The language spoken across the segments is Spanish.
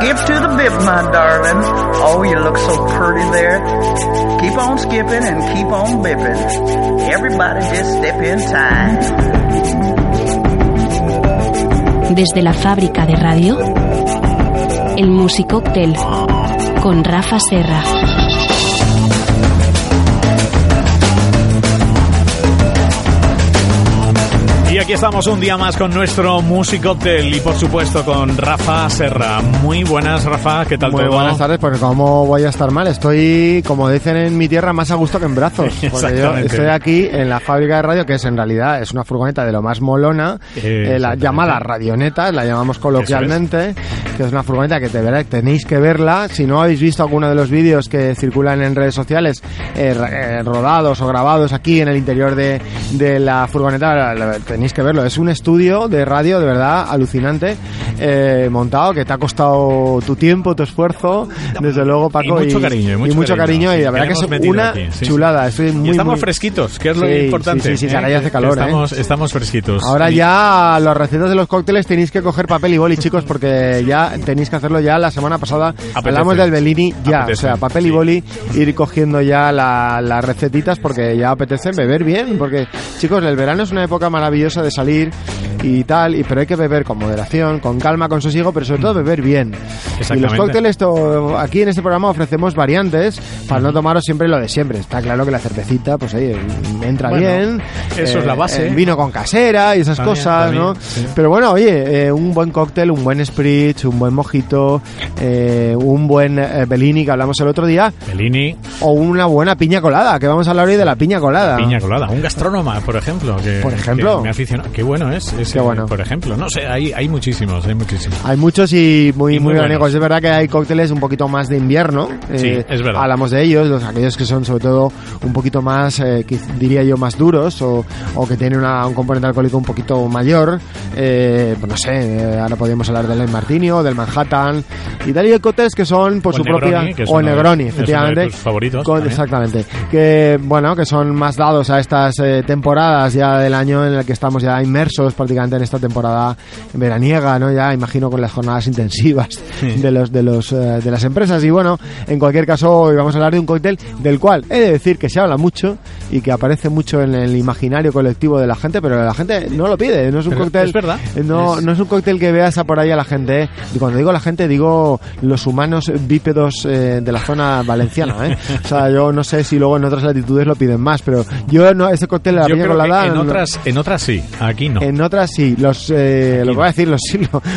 Skip to the bip, my darling. Oh, you look so pretty there. Keep on skipping and keep on bipping. Everybody just step in time. Desde la fábrica de radio, el Musicóctel con Rafa Serra. Aquí estamos un día más con nuestro Music Hotel y por supuesto con Rafa Serra. Muy buenas, Rafa, ¿qué tal Muy todo? buenas tardes, porque como voy a estar mal, estoy, como dicen en mi tierra, más a gusto que en brazos. Porque yo estoy aquí en la fábrica de radio, que es en realidad es una furgoneta de lo más molona, eh, la llamada radioneta, la llamamos coloquialmente, que es una furgoneta que de verdad tenéis que verla. Si no habéis visto alguno de los vídeos que circulan en redes sociales, eh, eh, rodados o grabados aquí en el interior de, de la furgoneta, tenéis que verlo. Es un estudio de radio de verdad alucinante, eh, montado, que te ha costado tu tiempo, tu esfuerzo, desde luego, Paco. mucho cariño, y mucho cariño, y sí, la verdad que es una aquí, sí, chulada. Estoy muy, y estamos muy- fresquitos, que es lo Sí, importante. sí, sí, sí, ¿eh? ahora ya hace calor, ¿eh? Estamos, estamos fresquitos. Ahora Y- ya las recetas de los cócteles tenéis que coger papel y boli, chicos, porque ya tenéis que hacerlo ya la semana pasada. Hablamos del Bellini ya, Apetece, o sea, papel y boli, ir cogiendo ya la- las recetitas porque ya apetece beber bien, porque chicos, el verano es una época maravillosa de salir y tal, y, pero hay que beber con moderación, con calma, con sosiego, pero sobre todo beber bien. Y los cócteles, to- aquí en este programa ofrecemos variantes para no tomaros siempre lo de siempre. Está claro que la cervecita, pues ahí entra Bueno, bien. eso es la base. el vino con casera y esas También, cosas, también, ¿no? sí. Pero bueno, oye, eh, un buen cóctel, un buen spritz, un buen mojito, eh, un buen eh, Bellini que hablamos el otro día, Bellini, o una buena piña colada, que vamos a hablar hoy de la piña colada. piña colada. Un gastrónoma, por ejemplo. Que, Por ejemplo. que me aficiona. Qué bueno es. Qué bueno. Por ejemplo. No sé, hay, hay muchísimos, hay muchísimos. Hay muchos y muy, Y muy muy buenos. Es verdad que hay cócteles un poquito más de invierno. Sí, eh, es verdad. Hablamos de ellos, los, aquellos que son sobre todo un poquito más, eh, que diría yo, más duros o, o que tienen una- un componente alcohólico un poquito mayor. Eh, pues no sé, eh, ahora podríamos hablar del Martini o del Manhattan y tal. Y hay cócteles que son por O su Negroni, propia... que es O de- Negroni, es uno de efectivamente. tus favoritos Con- exactamente. Que, bueno, que son más dados a estas eh, temporadas ya del año en el que estamos ya inmersos prácticamente en esta temporada veraniega, ¿no? Ya imagino con las jornadas intensivas de los de los eh, de las empresas y bueno, en cualquier caso hoy vamos a hablar de un cóctel del cual he de decir que se habla mucho y que aparece mucho en el imaginario colectivo de la gente, pero la gente no lo pide, no es un Pero cóctel es verdad. No, Es- no es un cóctel que veas a por ahí a la gente. ¿eh? Y cuando digo la gente, digo los humanos bípedos eh, de la zona valenciana. ¿eh? O sea, yo no sé si luego en otras latitudes lo piden más, pero yo no, ese cóctel de la Yo piña colada. en otras, en otras sí, aquí no. en otras sí, los, eh, lo voy a decir, los,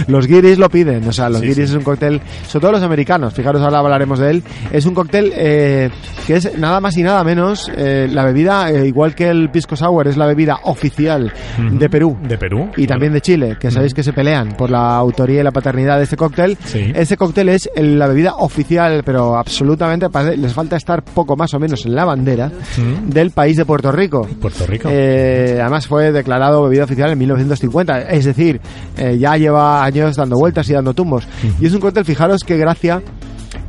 los guiris lo piden, o sea, los Sí, guiris sí. es un cóctel, sobre todo los americanos, fijaros ahora hablaremos de él, es un cóctel eh, que es nada más y nada menos eh, la bebida, eh, igual que el pisco sour, es la bebida oficial Ujú. de Perú. De Perú. Y también de Chile, que sabéis que se pelean por la autoría y la paternidad de este cóctel. Sí. Ese cóctel es la bebida oficial, pero absolutamente les falta estar poco más o menos en la bandera Ujú. del país de Puerto Rico. Puerto Rico. Eh, además fue declarado bebida oficial en 1950, es decir, eh, ya lleva años dando vueltas y dando tumbos. Y es un cóctel, fijaros qué gracia.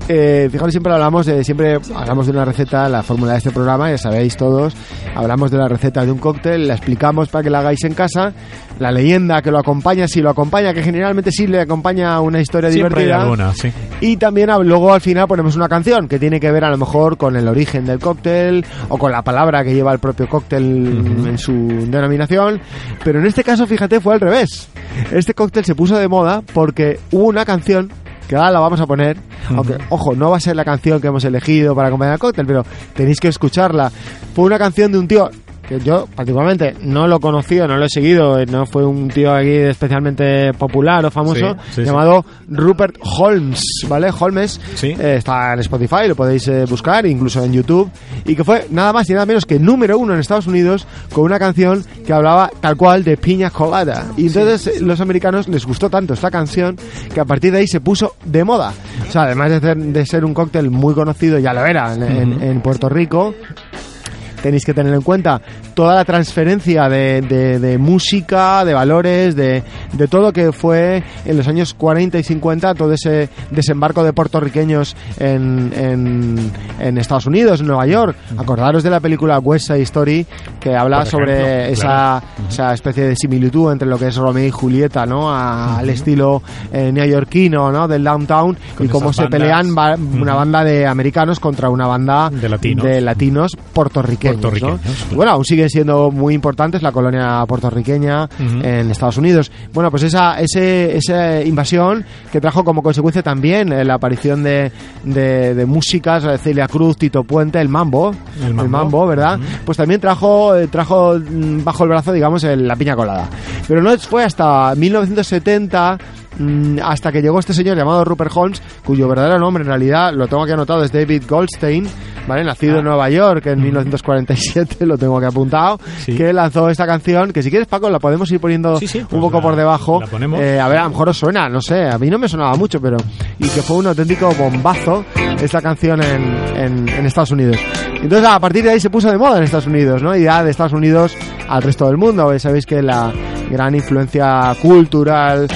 Eh, fijaros, siempre hablamos de siempre hablamos de una receta, la fórmula de este programa, ya sabéis todos. Hablamos de la receta de un cóctel, la explicamos para que la hagáis en casa. La leyenda que lo acompaña, si lo acompaña, que generalmente sí le acompaña una historia Siempre hay divertida. alguna, sí. Y también luego al final ponemos una canción que tiene que ver a lo mejor con el origen del cóctel o con la palabra que lleva el propio cóctel Ujú. en su denominación. Pero en este caso, fíjate, fue al revés. Este cóctel se puso de moda porque hubo una canción que ahora la vamos a poner, aunque, ojo, no va a ser la canción que hemos elegido para acompañar el cóctel, pero tenéis que escucharla. Fue una canción de un tío que yo particularmente no lo conocía, no lo he seguido, eh, no fue un tío aquí especialmente popular o famoso, Sí, sí, sí. llamado Rupert Holmes, ¿vale? Holmes eh, está en Spotify, lo podéis eh, buscar, incluso en YouTube, y que fue nada más y nada menos que número uno en Estados Unidos con una canción que hablaba tal cual de piña colada. Y entonces los americanos les gustó tanto esta canción que a partir de ahí se puso de moda. O sea, además de ser, de ser un cóctel muy conocido, ya lo era en, en- en Puerto Rico, tenéis que tener en cuenta toda la transferencia de, de- de música, de valores, de, de todo que fue en los años 40 y 50, todo ese desembarco de puertorriqueños en, en, en Estados Unidos, en Nueva York. Acordaros de la película West Side Story, que habla sobre esa, claro. esa especie de similitud entre lo que es Romeo y Julieta, ¿no? A- Al estilo eh, neoyorquino, ¿no? Del downtown Con y cómo se pelean una banda de americanos contra una banda De latinos. de latinos puertorriqueños, Puertorriqueños, claro. Bueno, aún siguen siendo muy importantes la colonia puertorriqueña en Estados Unidos. Bueno, pues esa, ese, esa invasión que trajo como consecuencia también eh, la aparición de, de, de músicas, eh, Celia Cruz, Tito Puente, el mambo, El mambo. ¿verdad? Pues también trajo, eh, trajo mm, bajo el brazo, digamos, el- la piña colada. Pero no fue hasta 1970 mm, hasta que llegó este señor llamado Rupert Holmes, cuyo verdadero nombre en realidad lo tengo aquí anotado es David Goldstein, ¿vale? Nacido en Nueva York en 1947, lo tengo aquí apuntado, Sí. que lanzó esta canción, que si quieres Paco la podemos ir poniendo Sí, sí, un pues poco la- por debajo. Eh, a ver, a lo mejor os suena, no sé, a mí no me sonaba mucho, pero... Y que fue un auténtico bombazo esta canción en, en- en Estados Unidos. Entonces a partir de ahí se puso de moda en Estados Unidos, ¿no? Y ya de Estados Unidos al resto del mundo. Sabéis que la gran influencia cultural,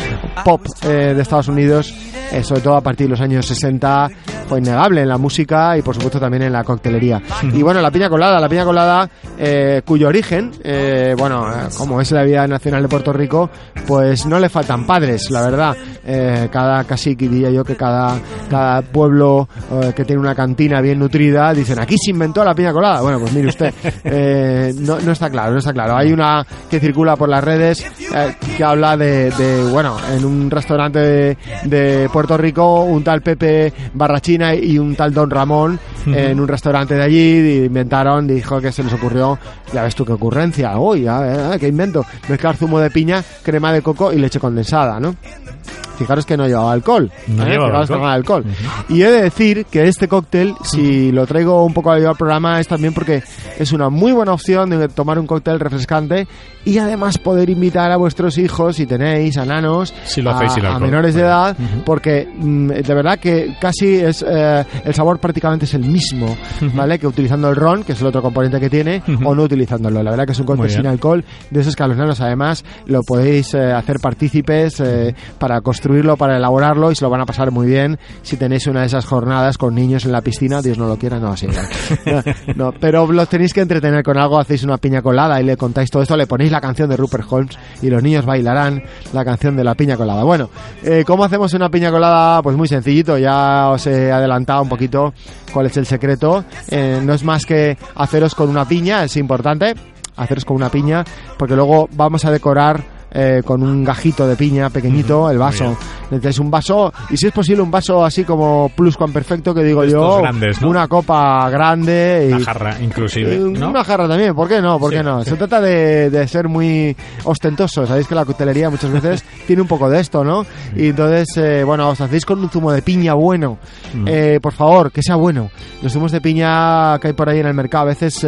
pop eh, de Estados Unidos, eh, sobre todo a partir de los años 60, fue innegable en la música y por supuesto también en la coctelería. Y bueno, la piña colada, la piña colada eh, cuyo origen, eh, bueno, como es la vida nacional de Puerto Rico, pues no le faltan padres, la verdad. Cada casi diría yo que cada, cada pueblo que tiene una cantina bien nutrida dicen aquí se inventó la piña colada. Bueno, pues mire usted, no, no está claro, no está claro. Hay una que circula por las redes que habla de, de, bueno, en un restaurante de, de Puerto Rico, un tal Pepe Barrachina y un tal Don Ramón en un restaurante de allí inventaron, dijo que se les ocurrió, ya ves tú qué ocurrencia, uy, a ver, a ver, qué invento, mezclar zumo de piña, crema de coco y leche condensada, ¿no? Fijaros que no llevaba alcohol. No ¿eh? llevaba Fijaros que alcohol. no llevaba alcohol. Y he de decir que este cóctel, si lo traigo un poco al programa, es también porque es una muy buena opción de tomar un cóctel refrescante y además poder invitar a vuestros hijos, si tenéis, a nanos, Si lo a, hacéis a alcohol. menores de edad, porque mm, de verdad que casi es eh, el sabor prácticamente es el mismo, ¿vale? Que utilizando el ron, que es el otro componente que tiene, o no utilizándolo. La verdad que es un cóctel sin alcohol, de esos que a los nanos además lo podéis eh, hacer partícipes eh, para construirlo, para elaborarlo y se lo van a pasar muy bien si tenéis una de esas jornadas con niños en la piscina, Dios no lo quiera, no, sí, no, no, pero los tenéis que entretener con algo, hacéis una piña colada y le contáis todo esto, le ponéis la canción de Rupert Holmes y los niños bailarán la canción de la piña colada. Bueno, eh, ¿cómo hacemos una piña colada? Pues muy sencillito, ya os he adelantado un poquito cuál es el secreto. Eh, no es más que haceros con una piña, es importante haceros con una piña, porque luego vamos a decorar eh, con un gajito de piña pequeñito el vaso. Necesitáis un vaso, y si es posible un vaso así como pluscuamperfecto que digo De estos yo, grandes, ¿no? una copa grande y Una jarra, inclusive, eh, ¿no? Una jarra también, ¿por qué no? ¿Por qué Sí. no? Se trata de, de ser muy ostentoso. Sabéis que la coctelería muchas veces tiene un poco de esto, ¿no? Y entonces, eh, bueno, os hacéis con un zumo de piña bueno. Mm. Eh, por favor, que sea bueno. Los zumos de piña que hay por ahí en el mercado a veces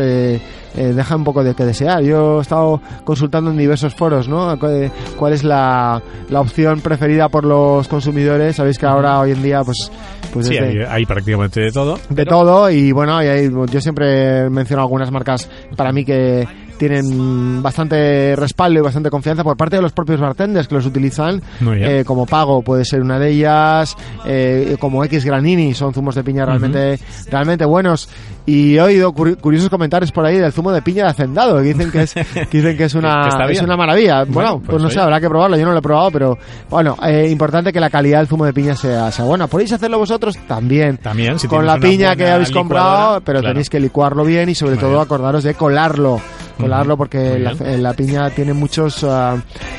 eh, dejan un poco de que desear. Yo he estado consultando en diversos foros, ¿no? Eh, ¿Cuál es la, la opción preferida por los consumidores? Sabéis que ahora, hoy en día, pues... pues Sí, hay, hay prácticamente de todo. de todo y bueno y ahí, yo siempre menciono algunas marcas para mí que tienen bastante respaldo y bastante confianza por parte de los propios bartenders que los utilizan. Eh, como Pago puede ser una de ellas eh, como X Granini son zumos de piña realmente realmente buenos. Y he oído curi- curiosos comentarios por ahí del zumo de piña de hacendado que dicen que es que dicen que es una Que es una maravilla. Bueno, Bueno, pues, pues no sé oye. habrá que probarlo. Yo no lo he probado pero bueno eh, importante que la calidad del zumo de piña sea, sea buena. Podéis hacerlo vosotros también. También, si con la piña que habéis comprado, pero claro. tenéis que licuarlo bien y sobre todo acordaros de colarlo. Colarlo porque la, la piña tiene muchos, ah,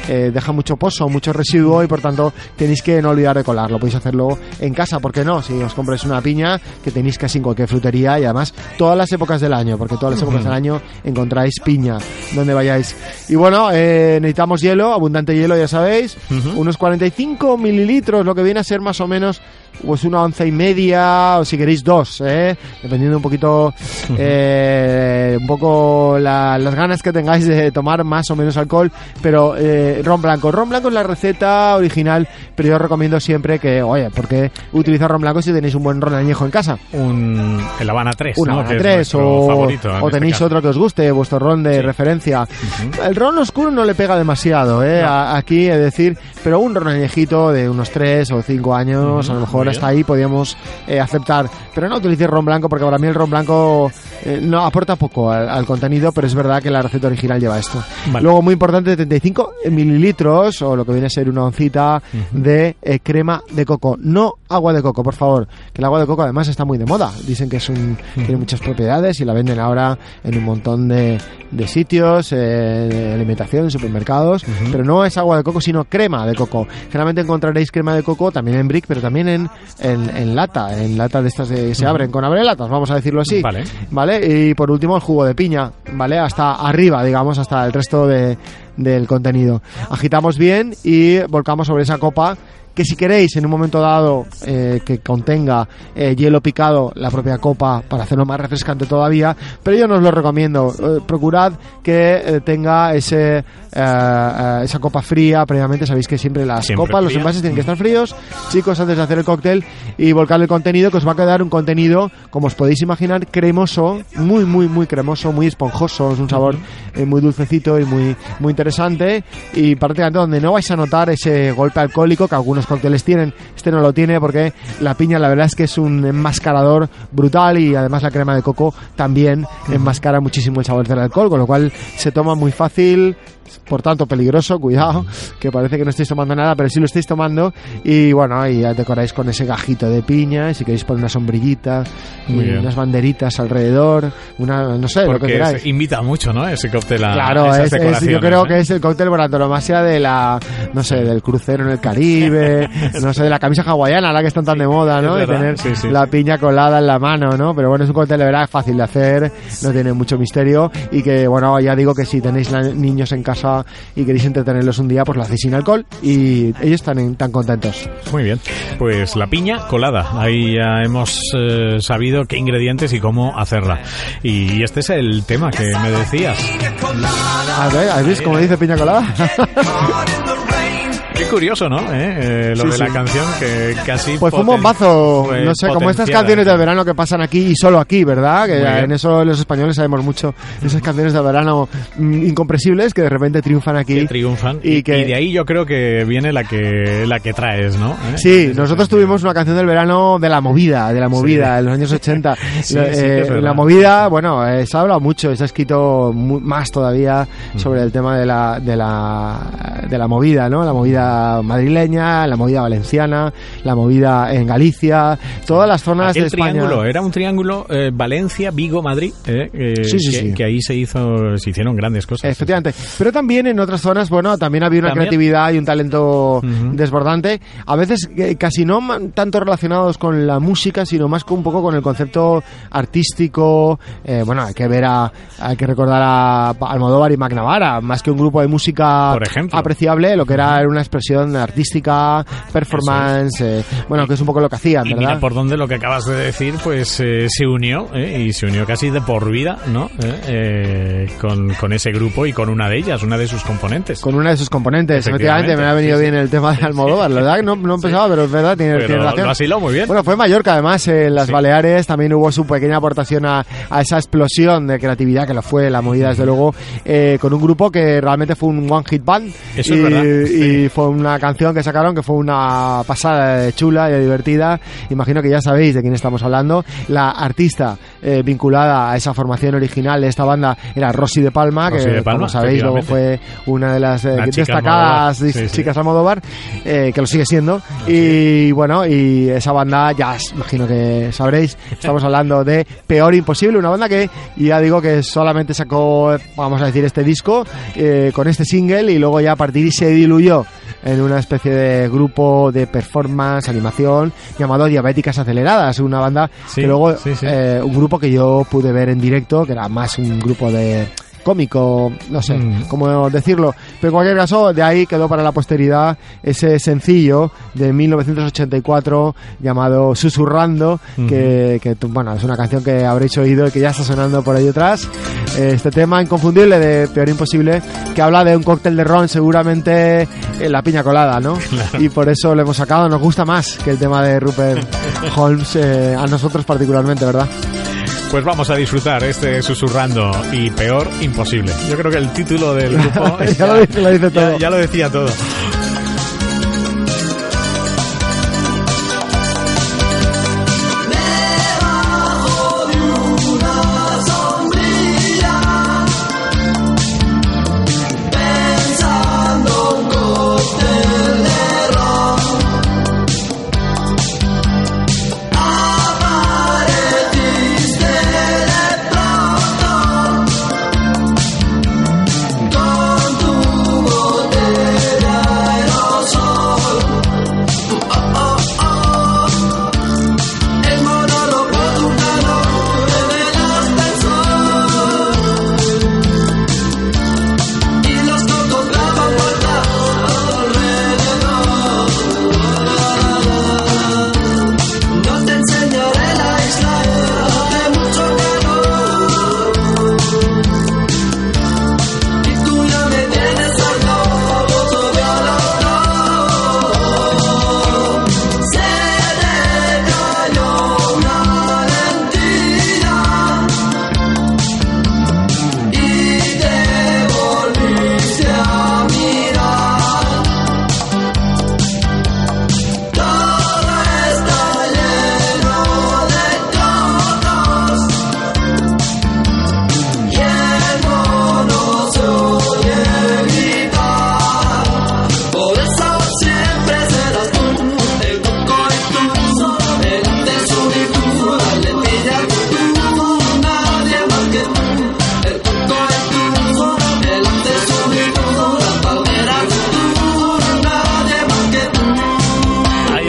eh, deja mucho pozo, mucho residuo y por tanto tenéis que no olvidar de colarlo. Podéis hacerlo en casa, ¿por qué no? Si os compráis una piña que tenéis casi en cualquier frutería y además todas las épocas del año, porque todas las épocas del año encontráis piña donde vayáis. Y bueno, eh, necesitamos hielo, abundante hielo, ya sabéis, Ujú. unos 45 mililitros, lo que viene a ser más o menos pues una once y media o si queréis dos, ¿eh? dependiendo un poquito eh, un poco la- las ganas que tengáis de tomar más o menos alcohol, pero eh, ron blanco. Ron blanco es la receta original, pero yo recomiendo siempre que, oye, porque utilizar ron blanco si tenéis un buen ron añejo en casa? Un, el Habana 3, Un ¿no? Habana Que es 3 nuestro o, favorito en o este tenéis caso. otro que os guste, vuestro ron de Sí. referencia. El ron oscuro no le pega demasiado, ¿eh? A- aquí, es decir, pero un ron añejito de unos 3 o 5 años, a lo mejor muy hasta ahí podíamos eh, aceptar. Pero no utilicéis ron blanco porque para mí el ron blanco eh, no aporta poco al, al contenido, pero es verdad que la receta original lleva esto. Vale. Luego, muy importante, 35 mililitros, o lo que viene a ser una oncita de eh, crema de coco. No agua de coco, por favor, que el agua de coco además está muy de moda. Dicen que es un, tiene muchas propiedades y la venden ahora en un montón de, de sitios, eh, de alimentación, en supermercados, pero no es agua de coco, sino crema de coco. Generalmente encontraréis crema de coco también en brick, pero también en, en, en lata, en lata de estas de, se abren con abrelatas, vamos a decirlo así. Vale. ¿Vale? Y por último el jugo de piña, ¿vale? Hasta arriba, digamos, hasta el resto de, del contenido. Agitamos bien y volcamos sobre esa copa que si queréis en un momento dado eh, que contenga eh, hielo picado la propia copa para hacerlo más refrescante todavía, pero yo no os lo recomiendo. Eh, procurad que eh, tenga ese eh, eh, esa copa fría previamente. Sabéis que siempre las Siempre copas, los fría. envases tienen que estar fríos, chicos, antes de hacer el cóctel y volcar el contenido, que os va a quedar un contenido, como os podéis imaginar, cremoso, muy, muy, muy cremoso, muy esponjoso, es un sabor muy dulcecito y muy, muy interesante y prácticamente donde no vais a notar ese golpe alcohólico que algunos cócteles tienen, este no lo tiene porque la piña la verdad es que es un enmascarador brutal y además la crema de coco también enmascara muchísimo el sabor del alcohol, con lo cual se toma muy fácil, por tanto peligroso, cuidado, que parece que no estáis tomando nada, pero sí lo estáis tomando y bueno, y ya decoráis con ese gajito de piña, y si queréis poner una sombrillita, y unas banderitas alrededor, una, no sé, lo que Porque queráis. invita mucho, ¿no? Ese cóctel a Claro, esas es- es- yo creo ¿eh? que es el cóctel por antonomasia de la, no sé, del crucero en el Caribe, no sé, de la camisa hawaiana, la que están tan de moda, ¿no? De tener sí, sí, la piña colada en la mano, ¿no? Pero bueno, es un cóctel de verdad fácil de hacer, no tiene mucho misterio y que, bueno, ya digo que si tenéis niños en casa y queréis entretenerlos un día, pues lo hacéis sin alcohol y ellos están en- tan contentos. Muy bien. Pues la piña colada. Ahí ya hemos eh, sabido qué ingredientes y cómo hacerla. Y este es el tema que me decías. A ver, ¿has visto cómo dice piña colada? Qué curioso, ¿no? ¿Eh? Eh, lo Sí, de la sí. canción que casi... Pues fue un bombazo, fue no sé, como estas canciones de verano que pasan aquí y solo aquí, ¿verdad? Que en eso los españoles sabemos mucho. Esas canciones de verano mm, incomprensibles que de repente triunfan aquí. que triunfan Y y, que- y de ahí yo creo que viene la que la que traes, ¿no? ¿Eh? Sí, nosotros tuvimos una canción del verano de la movida, de la movida, Sí. en los años 80. Sí, Lo- sí que es eh, verdad. la movida, bueno, eh, se ha hablado mucho, se ha escrito mu- más todavía sobre el tema de la, de la de la movida, ¿no? La movida madrileña, la movida valenciana, la movida en Galicia, todas las zonas Aquel de España. triángulo, era un triángulo eh, Valencia, Vigo, Madrid, eh, eh, Sí, sí, que, sí. que ahí se hizo, se hicieron grandes cosas. Efectivamente. Pero también en otras zonas, bueno, también había una También. creatividad y un talento desbordante. A veces eh, casi no tanto relacionados con la música, sino más con un poco con el concepto artístico. Bueno, hay que ver a, hay que recordar a Almodóvar y Magnavara, más que un grupo de música Por ejemplo. apreciable, lo que era era una expresión artística, performance, eh, bueno, que es un poco lo que hacían, Y ¿verdad? mira por dónde lo que acabas de decir, pues eh, se unió, eh, y se unió casi de por vida, ¿no? Eh, eh, con, con ese grupo y con una de ellas, una de sus componentes. con una de sus componentes. Efectivamente, me ha venido sí, bien el tema de Almodóvar. La verdad que no, no pensaba, pero es verdad, tiene, Pero tiene relación. lo asiló muy bien. Bueno, fue en Mallorca, además, en las Sí. Baleares también hubo su pequeña aportación a, a esa explosión de creatividad que lo fue la movida, desde luego, eh, con un grupo que realmente fue un one hit band. Eso y, es verdad, y fue una canción que sacaron que fue una pasada de chula y de divertida. Imagino que ya sabéis de quién estamos hablando. La artista eh, vinculada a esa formación original de esta banda era Rosy de Palma, Rosy que de Palma, como sabéis luego fue una de las eh, destacadas Almodóvar. Sí, sí. chicas Almodóvar, eh, que lo sigue siendo. Y bueno, y esa banda ya imagino que sabréis, estamos hablando de Peor Imposible, una banda que ya digo que solamente sacó, vamos a decir, este disco eh, con este single y luego ya a partir y se diluyó en una especie de grupo de performance, animación llamado Diabéticas Aceleradas, una banda Sí, que luego, sí, sí. eh, un grupo que yo pude ver en directo, que era más un grupo de cómico, no sé Mm. cómo decirlo. Pero en cualquier caso, de ahí quedó para la posteridad ese sencillo de 1984 llamado Susurrando, que, que, tú- bueno, es una canción que habréis oído y que ya está sonando por ahí detrás. Este tema inconfundible de Peor Imposible, que habla de un cóctel de ron, seguramente en la piña colada, ¿no? Y por eso lo hemos sacado. Nos gusta más que el tema de Rupert Holmes, eh, a nosotros particularmente, ¿verdad? Pues vamos a disfrutar este susurrando y peor imposible. Yo creo que el título del grupo Ya lo dice- lo dice ya- todo. ya lo decía todo.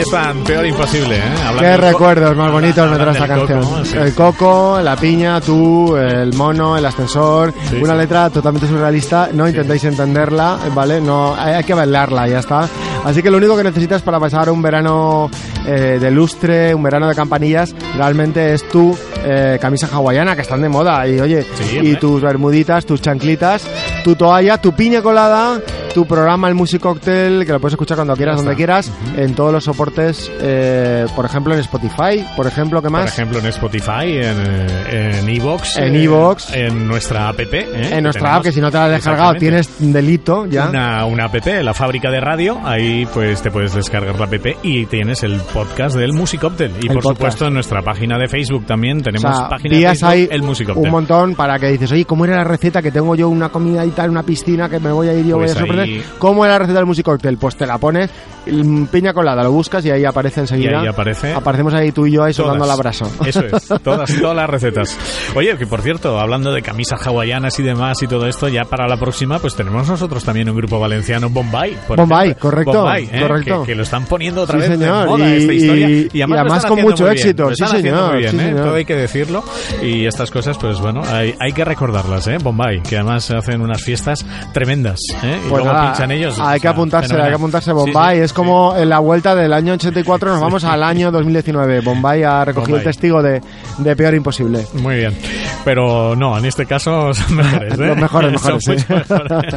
Están, peor imposible, ¿eh? Hablando Qué recuerdos más bonitos me trae esta canción. coco, sí. El coco, la piña, tú, el mono, el ascensor. Sí, una sí. letra totalmente surrealista. No intentéis entenderla, ¿vale? No, hay, que bailarla, ya está. Así que lo único que necesitas para pasar un verano eh, de lustre, un verano de campanillas, realmente es tu eh, camisa hawaiana, que están de moda. Y oye, y tus bermuditas, tus chanclitas, tu toalla, tu piña colada, tu programa El Music Cocktail, que lo puedes escuchar cuando quieras, donde quieras, en todos los soportes, eh, por ejemplo en Spotify, por ejemplo, ¿qué Por más? ejemplo, en Spotify, en eh, en Evox, En Evox. en nuestra app, ¿eh? en nuestra Tenemos- app, que si no te la has descargado tienes delito ya. Una, una app, la fábrica de radio, ahí pues te puedes descargar la app y tienes el podcast del Musicoptel. Y El por podcast. supuesto en nuestra página de Facebook también O tenemos sea, página de Facebook, hay el Musicoptel. un montón para que dices, oye, ¿cómo era la receta? Que tengo yo una comida y tal, una piscina, que me voy a ir yo, Pues voy a sorprender. ¿Cómo era la receta del Music Cocktail? Pues te la pones, piña colada, lo buscas y ahí aparece enseguida. Y ahí aparece. Aparecemos ahí tú y yo ahí soltando el Todas. abrazo. Eso es, todas, todas las recetas. Oye, que por cierto, hablando de camisas hawaianas y demás y todo esto, ya para la próxima, pues tenemos nosotros también un grupo valenciano, Bombay. por Bombay, ejemplo. correcto, Bombay, ¿eh? correcto. Que, que lo están poniendo otra Sí, vez señor, de moda y- esta historia. y- Y, además, además con mucho bien, éxito, sí, señor, muy bien, sí, ¿eh? señor. Todo hay que decirlo. Y estas cosas, pues bueno, hay, hay que recordarlas, ¿eh? Bombay, que además hacen unas fiestas tremendas, ¿eh? Y Pues luego nada, pinchan ellos. Hay o que sea, apuntarse, hay fenomenal. que apuntarse Sí, Bombay. sí, es como en la vuelta del año 84 nos vamos al año 2019. Bombay ha recogido Bombay. el testigo de, de peor imposible. Muy bien. Pero no, en este caso son mejores, ¿eh? Los mejores, Son sí. mejores.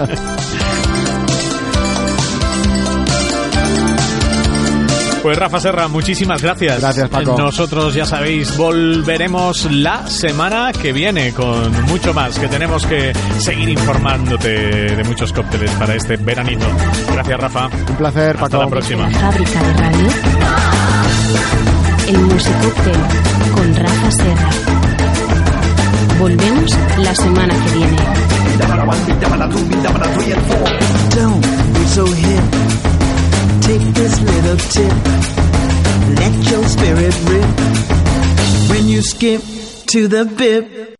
Pues Rafa Serra, muchísimas gracias. Gracias, Paco. Nosotros, ya sabéis, volveremos la semana que viene con mucho más, que tenemos que seguir informándote de muchos cócteles para este veranito. Gracias, Rafa. Un placer, Hasta Paco. la próxima. La fábrica de radio. El Musicóctel con Rafa Serra. Volvemos la semana que viene. Take this little tip. Let your spirit rip. When you skip to the bip.